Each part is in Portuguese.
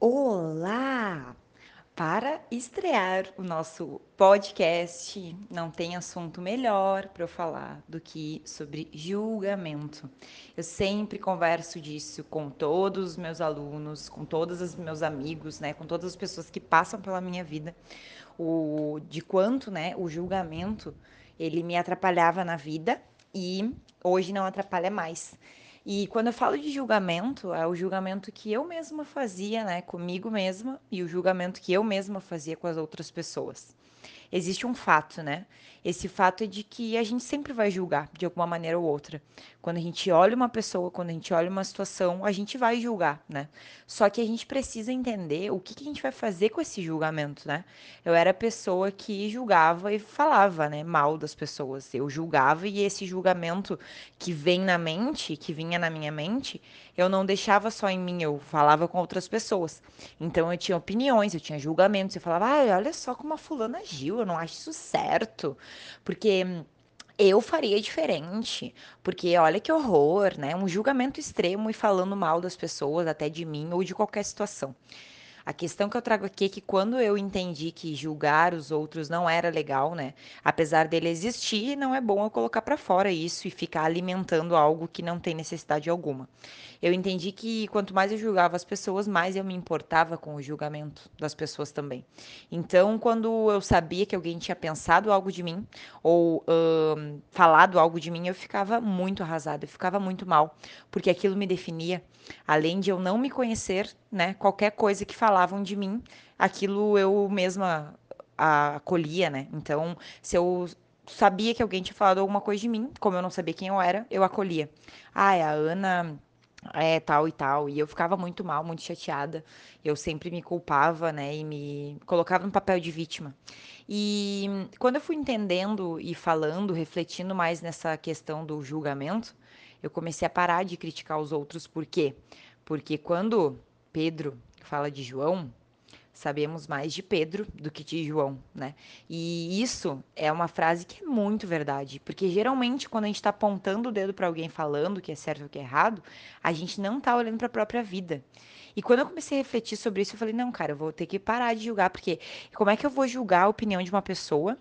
Olá! Para estrear o nosso podcast, não tem assunto melhor para eu falar do que sobre julgamento. Eu sempre converso disso com todos os meus alunos, com todos os meus amigos, né, com todas as pessoas que passam pela minha vida, o de quanto, né, o julgamento ele me atrapalhava na vida e hoje não atrapalha mais. E quando eu falo de julgamento, é o julgamento que eu mesma fazia, né, comigo mesma e o julgamento que eu mesma fazia com as outras pessoas. Existe um fato, né? Esse fato é de que a gente sempre vai julgar de alguma maneira ou outra. Quando a gente olha uma pessoa, quando a gente olha uma situação, a gente vai julgar, né? Só que a gente precisa entender o que, que a gente vai fazer com esse julgamento, né? Eu era a pessoa que julgava e falava, né, mal das pessoas. Eu julgava e esse julgamento que vem na mente, que vinha na minha mente, eu não deixava só em mim, eu falava com outras pessoas. Então eu tinha opiniões, eu tinha julgamentos, eu falava, ah, olha só como a fulana agiu, eu não acho isso certo. Porque eu faria diferente, porque olha que horror, né? Um julgamento extremo e falando mal das pessoas, até de mim ou de qualquer situação. A questão que eu trago aqui é que quando eu entendi que julgar os outros não era legal, né? Apesar dele existir, não é bom eu colocar para fora isso e ficar alimentando algo que não tem necessidade alguma. Eu entendi que quanto mais eu julgava as pessoas, mais eu me importava com o julgamento das pessoas também. Então, quando eu sabia que alguém tinha pensado algo de mim ou hum, falado algo de mim, eu ficava muito arrasada, eu ficava muito mal, porque aquilo me definia. Além de eu não me conhecer, né, qualquer coisa que falavam de mim, aquilo eu mesma acolhia, né? Então, se eu sabia que alguém tinha falado alguma coisa de mim, como eu não sabia quem eu era, eu acolhia. Ah, a Ana é tal e tal, e eu ficava muito mal, muito chateada. Eu sempre me culpava, né, e me colocava no papel de vítima. E quando eu fui entendendo e falando, refletindo mais nessa questão do julgamento, eu comecei a parar de criticar os outros. Por quê? Porque quando Pedro fala de João, sabemos mais de Pedro do que de João, né? E isso é uma frase que é muito verdade, porque geralmente quando a gente está apontando o dedo para alguém falando que é certo ou que é errado, a gente não está olhando para a própria vida. E quando eu comecei a refletir sobre isso, eu falei: não, cara, eu vou ter que parar de julgar, porque como é que eu vou julgar a opinião de uma pessoa?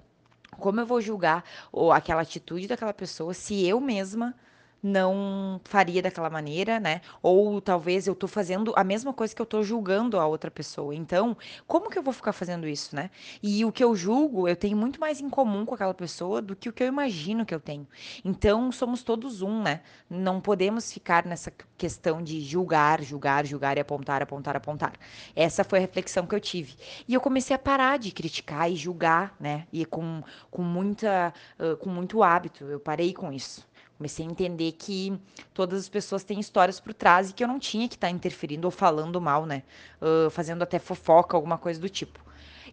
Como eu vou julgar ou aquela atitude daquela pessoa se eu mesma não faria daquela maneira, né? Ou talvez eu tô fazendo a mesma coisa que eu tô julgando a outra pessoa. Então, como que eu vou ficar fazendo isso, né? E o que eu julgo, eu tenho muito mais em comum com aquela pessoa do que o que eu imagino que eu tenho. Então, somos todos um, né? Não podemos ficar nessa questão de julgar, julgar, julgar e apontar, apontar, apontar. Essa foi a reflexão que eu tive. E eu comecei a parar de criticar e julgar, né? E com, com muita, uh, com muito hábito. Eu parei com isso. Comecei a entender que todas as pessoas têm histórias por trás e que eu não tinha que estar tá interferindo ou falando mal, né? Uh, fazendo até fofoca, alguma coisa do tipo.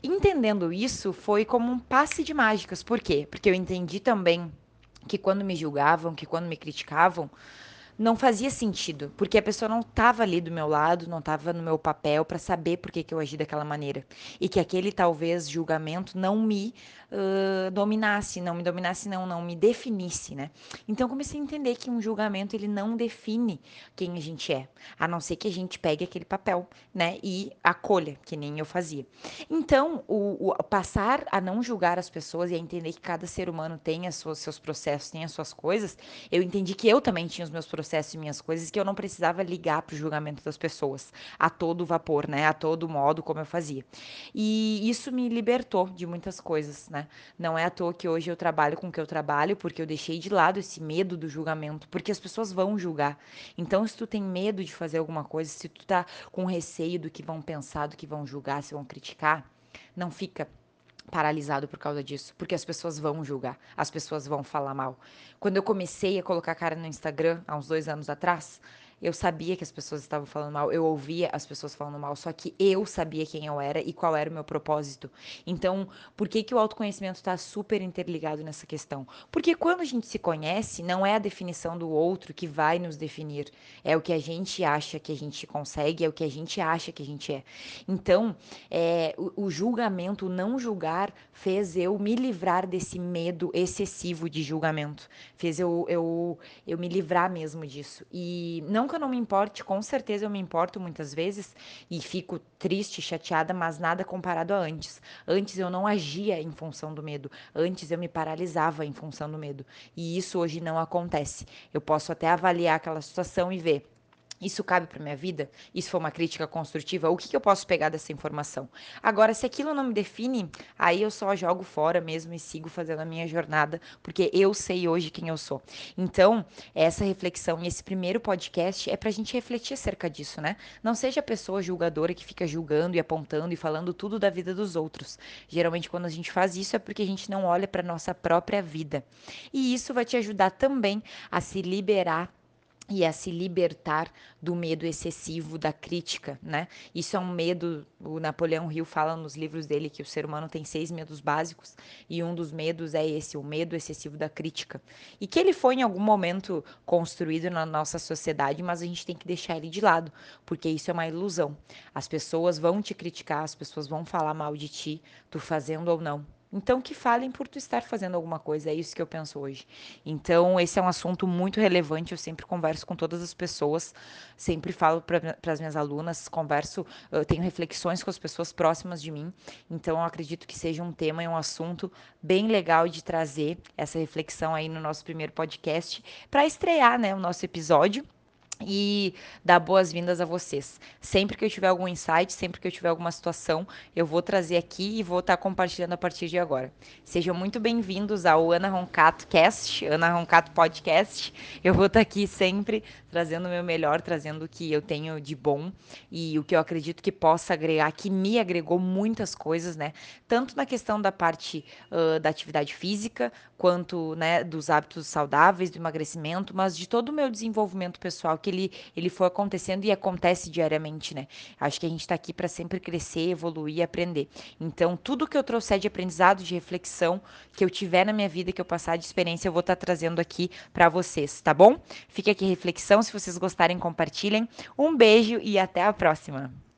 Entendendo isso, foi como um passe de mágicas. Por quê? Porque eu entendi também que quando me julgavam, que quando me criticavam, não fazia sentido, porque a pessoa não estava ali do meu lado, não estava no meu papel para saber por que, que eu agi daquela maneira. E que aquele talvez julgamento não me uh, dominasse, não me dominasse, não, não me definisse, né? Então comecei a entender que um julgamento ele não define quem a gente é, a não ser que a gente pegue aquele papel, né? E acolha, que nem eu fazia. Então, o, o passar a não julgar as pessoas e a entender que cada ser humano tem as suas, seus processos, tem as suas coisas, eu entendi que eu também tinha os meus processos processos e minhas coisas que eu não precisava ligar para o julgamento das pessoas a todo vapor, né? A todo modo como eu fazia. E isso me libertou de muitas coisas, né? Não é à toa que hoje eu trabalho com o que eu trabalho, porque eu deixei de lado esse medo do julgamento, porque as pessoas vão julgar. Então, se tu tem medo de fazer alguma coisa, se tu tá com receio do que vão pensar, do que vão julgar, se vão criticar, não fica paralisado por causa disso, porque as pessoas vão julgar, as pessoas vão falar mal. Quando eu comecei a colocar cara no Instagram, há uns dois anos atrás, eu sabia que as pessoas estavam falando mal, eu ouvia as pessoas falando mal, só que eu sabia quem eu era e qual era o meu propósito. Então, por que, que o autoconhecimento está super interligado nessa questão? Porque quando a gente se conhece, não é a definição do outro que vai nos definir, é o que a gente acha que a gente consegue, é o que a gente acha que a gente é. Então, é, o, o julgamento, o não julgar, fez eu me livrar desse medo excessivo de julgamento, fez eu, eu, eu me livrar mesmo disso. E não que eu não me importe, com certeza eu me importo muitas vezes e fico triste, chateada, mas nada comparado a antes. Antes eu não agia em função do medo, antes eu me paralisava em função do medo. E isso hoje não acontece. Eu posso até avaliar aquela situação e ver isso cabe para minha vida? Isso foi uma crítica construtiva? O que, que, eu posso pegar dessa informação? Agora, se aquilo não me define, aí eu só jogo fora mesmo e sigo fazendo a minha jornada, porque eu sei hoje quem eu sou. Então, essa reflexão e esse primeiro podcast é para a gente refletir acerca disso, né? Não seja a pessoa julgadora que fica julgando e apontando e falando tudo da vida dos outros. Geralmente, quando a gente faz isso, é porque a gente não olha para nossa própria vida. E isso vai te ajudar também a se liberar e a se libertar do medo excessivo da crítica, né? Isso é um medo, o Napoleão Hill fala nos livros dele que o ser humano tem seis medos básicos e um dos medos é esse, o medo excessivo da crítica. E que ele foi em algum momento construído na nossa sociedade, mas a gente tem que deixar ele de lado, porque isso é uma ilusão. As pessoas vão te criticar, as pessoas vão falar mal de ti, tu fazendo ou não. Então, que falem por tu estar fazendo alguma coisa, é isso que eu penso hoje. Então, esse é um assunto muito relevante, eu sempre converso com todas as pessoas, sempre falo para as minhas alunas, converso, tenho reflexões com as pessoas próximas de mim, então eu acredito que seja um tema e um assunto bem legal de trazer essa reflexão aí no nosso primeiro podcast, para estrear né, o nosso episódio e dar boas-vindas a vocês. Sempre que eu tiver algum insight, sempre que eu tiver alguma situação, eu vou trazer aqui e vou estar compartilhando a partir de agora. Sejam muito bem-vindos ao Ana Roncato Cast, Ana Roncato Podcast. Eu vou estar aqui sempre trazendo o meu melhor, trazendo o que eu tenho de bom e o que eu acredito que possa agregar, que me agregou muitas coisas, né? Tanto na questão da parte uh, da atividade física, quanto né, dos hábitos saudáveis, do emagrecimento, mas de todo o meu desenvolvimento pessoal que ele, ele foi acontecendo e acontece diariamente, né? Acho que a gente está aqui para sempre crescer, evoluir e aprender. Então, tudo que eu trouxer de aprendizado, de reflexão, que eu tiver na minha vida, que eu passar de experiência, eu vou estar tá trazendo aqui para vocês, tá bom? Fica aqui reflexão. Se vocês gostarem, compartilhem. Um beijo e até a próxima.